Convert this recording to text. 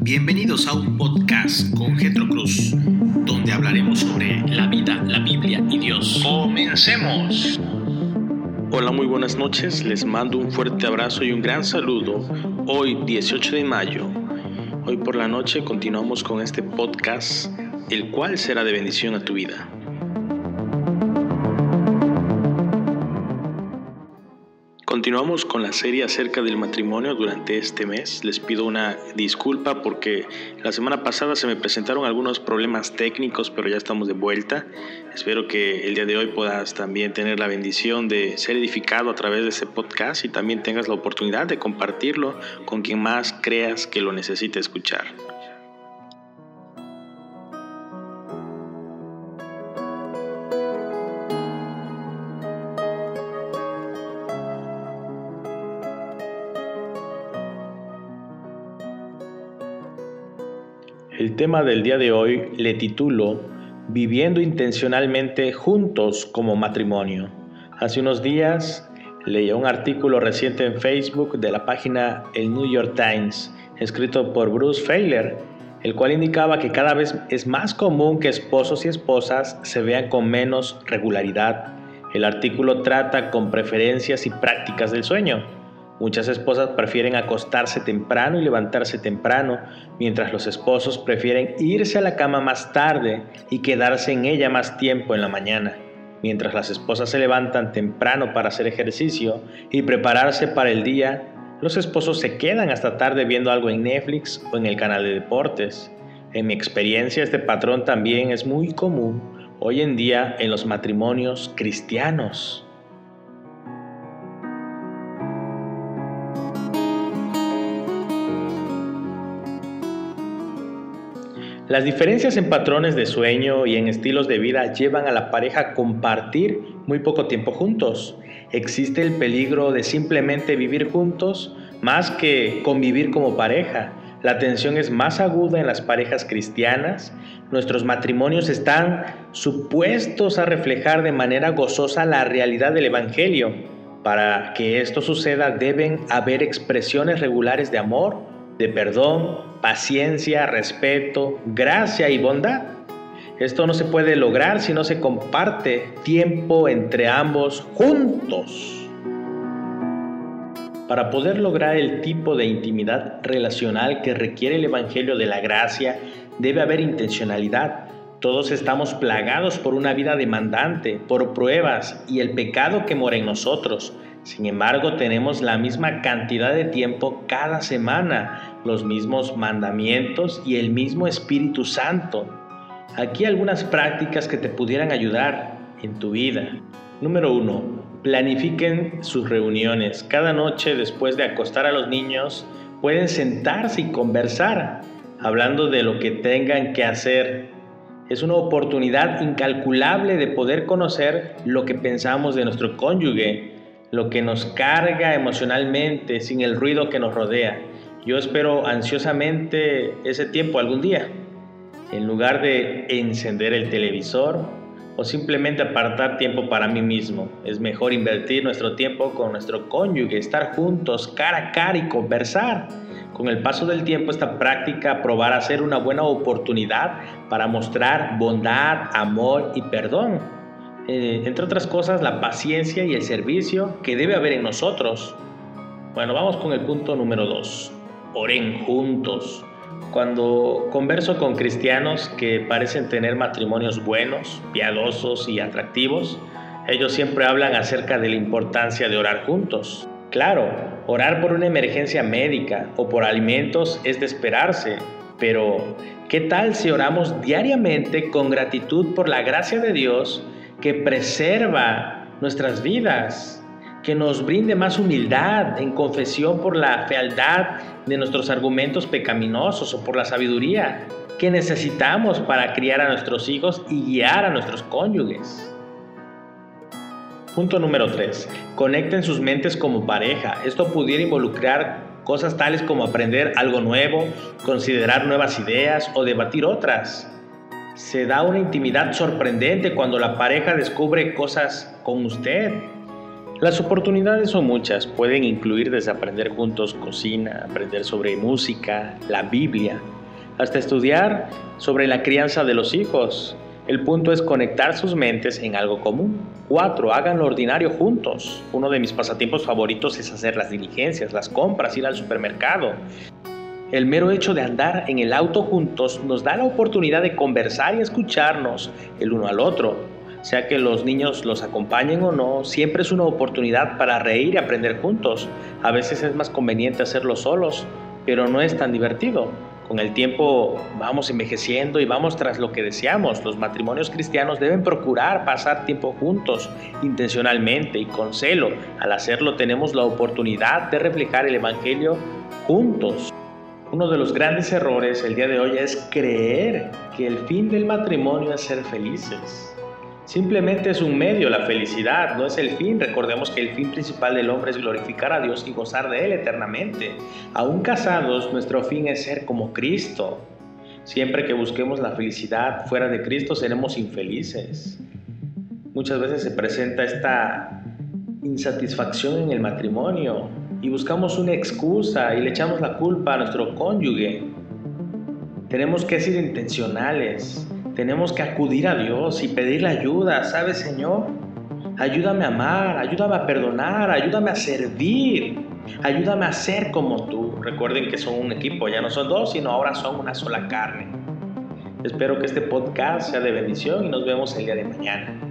Bienvenidos a un podcast con Getro Cruz, donde hablaremos sobre la vida, la Biblia y Dios. ¡Comencemos! Hola, muy buenas noches. Les mando un fuerte abrazo y un gran saludo. Hoy, 18 de mayo, hoy por la noche continuamos con este podcast, el cual será de bendición a tu vida. Continuamos con la serie acerca del matrimonio durante este mes. Les pido una disculpa porque la semana pasada se me presentaron algunos problemas técnicos, pero ya estamos de vuelta. Espero que el día de hoy puedas también tener la bendición de ser edificado a través de este podcast y también tengas la oportunidad de compartirlo con quien más creas que lo necesite escuchar. El tema del día de hoy le titulo Viviendo intencionalmente juntos como matrimonio. Hace unos días leí un artículo reciente en Facebook de la página El New York Times, escrito por Bruce Feiler, el cual indicaba que cada vez es más común que esposos y esposas se vean con menos regularidad. El artículo trata con preferencias y prácticas del sueño Muchas esposas prefieren acostarse temprano y levantarse temprano, mientras los esposos prefieren irse a la cama más tarde y quedarse en ella más tiempo en la mañana. Mientras las esposas se levantan temprano para hacer ejercicio y prepararse para el día, los esposos se quedan hasta tarde viendo algo en Netflix o en el canal de deportes. En mi experiencia este patrón también es muy común hoy en día en los matrimonios cristianos. Las diferencias en patrones de sueño y en estilos de vida llevan a la pareja a compartir muy poco tiempo juntos. Existe el peligro de simplemente vivir juntos más que convivir como pareja. La tensión es más aguda en las parejas cristianas. Nuestros matrimonios están supuestos a reflejar de manera gozosa la realidad del Evangelio. Para que esto suceda deben haber expresiones regulares de amor, de perdón, paciencia, respeto, gracia y bondad. Esto no se puede lograr si no se comparte tiempo entre ambos juntos. Para poder lograr el tipo de intimidad relacional que requiere el Evangelio de la Gracia, debe haber intencionalidad. Todos estamos plagados por una vida demandante, por pruebas y el pecado que mora en nosotros. Sin embargo, tenemos la misma cantidad de tiempo cada semana, los mismos mandamientos y el mismo Espíritu Santo. Aquí algunas prácticas que te pudieran ayudar en tu vida. Número 1. Planifiquen sus reuniones. Cada noche después de acostar a los niños pueden sentarse y conversar, hablando de lo que tengan que hacer. Es una oportunidad incalculable de poder conocer lo que pensamos de nuestro cónyuge lo que nos carga emocionalmente sin el ruido que nos rodea. Yo espero ansiosamente ese tiempo algún día. En lugar de encender el televisor o simplemente apartar tiempo para mí mismo, es mejor invertir nuestro tiempo con nuestro cónyuge, estar juntos cara a cara y conversar. Con el paso del tiempo esta práctica probará ser una buena oportunidad para mostrar bondad, amor y perdón eh, entre otras cosas, la paciencia y el servicio que debe haber en nosotros. Bueno, vamos con el punto número dos. Oren juntos. Cuando converso con cristianos que parecen tener matrimonios buenos, piadosos y atractivos, ellos siempre hablan acerca de la importancia de orar juntos. Claro, orar por una emergencia médica o por alimentos es de esperarse, pero ¿qué tal si oramos diariamente con gratitud por la gracia de Dios que preserva nuestras vidas, que nos brinde más humildad en confesión por la fealdad de nuestros argumentos pecaminosos o por la sabiduría que necesitamos para criar a nuestros hijos y guiar a nuestros cónyuges. Punto número 3. Conecten sus mentes como pareja. Esto pudiera involucrar cosas tales como aprender algo nuevo, considerar nuevas ideas o debatir otras se da una intimidad sorprendente cuando la pareja descubre cosas con usted. Las oportunidades son muchas, pueden incluir desde aprender juntos cocina, aprender sobre música, la Biblia, hasta estudiar sobre la crianza de los hijos. El punto es conectar sus mentes en algo común. 4. Hagan lo ordinario juntos. Uno de mis pasatiempos favoritos es hacer las diligencias, las compras, ir al supermercado. El mero hecho de andar en el auto juntos nos da la oportunidad de conversar y escucharnos el uno al otro. Sea que los niños los acompañen o no, siempre es una oportunidad para reír y aprender juntos. A veces es más conveniente hacerlo solos, pero no es tan divertido. Con el tiempo vamos envejeciendo y vamos tras lo que deseamos. Los matrimonios cristianos deben procurar pasar tiempo juntos, intencionalmente y con celo. Al hacerlo tenemos la oportunidad de reflejar el Evangelio juntos. Uno de los grandes errores el día de hoy es creer que el fin del matrimonio es ser felices. Simplemente es un medio, la felicidad, no es el fin. Recordemos que el fin principal del hombre es glorificar a Dios y gozar de Él eternamente. Aún casados, nuestro fin es ser como Cristo. Siempre que busquemos la felicidad fuera de Cristo, seremos infelices. Muchas veces se presenta esta insatisfacción en el matrimonio y buscamos una excusa y le echamos la culpa a nuestro cónyuge. Tenemos que ser intencionales tenemos que acudir a Dios y pedirle ayuda, ¿sabes, Señor? Ayúdame a amar, ayúdame a perdonar, ayúdame a servir, ayúdame a ser como tú. Recuerden que son un equipo, ya no son dos, sino ahora son una sola carne. Espero que este podcast sea de bendición y nos vemos el día de mañana.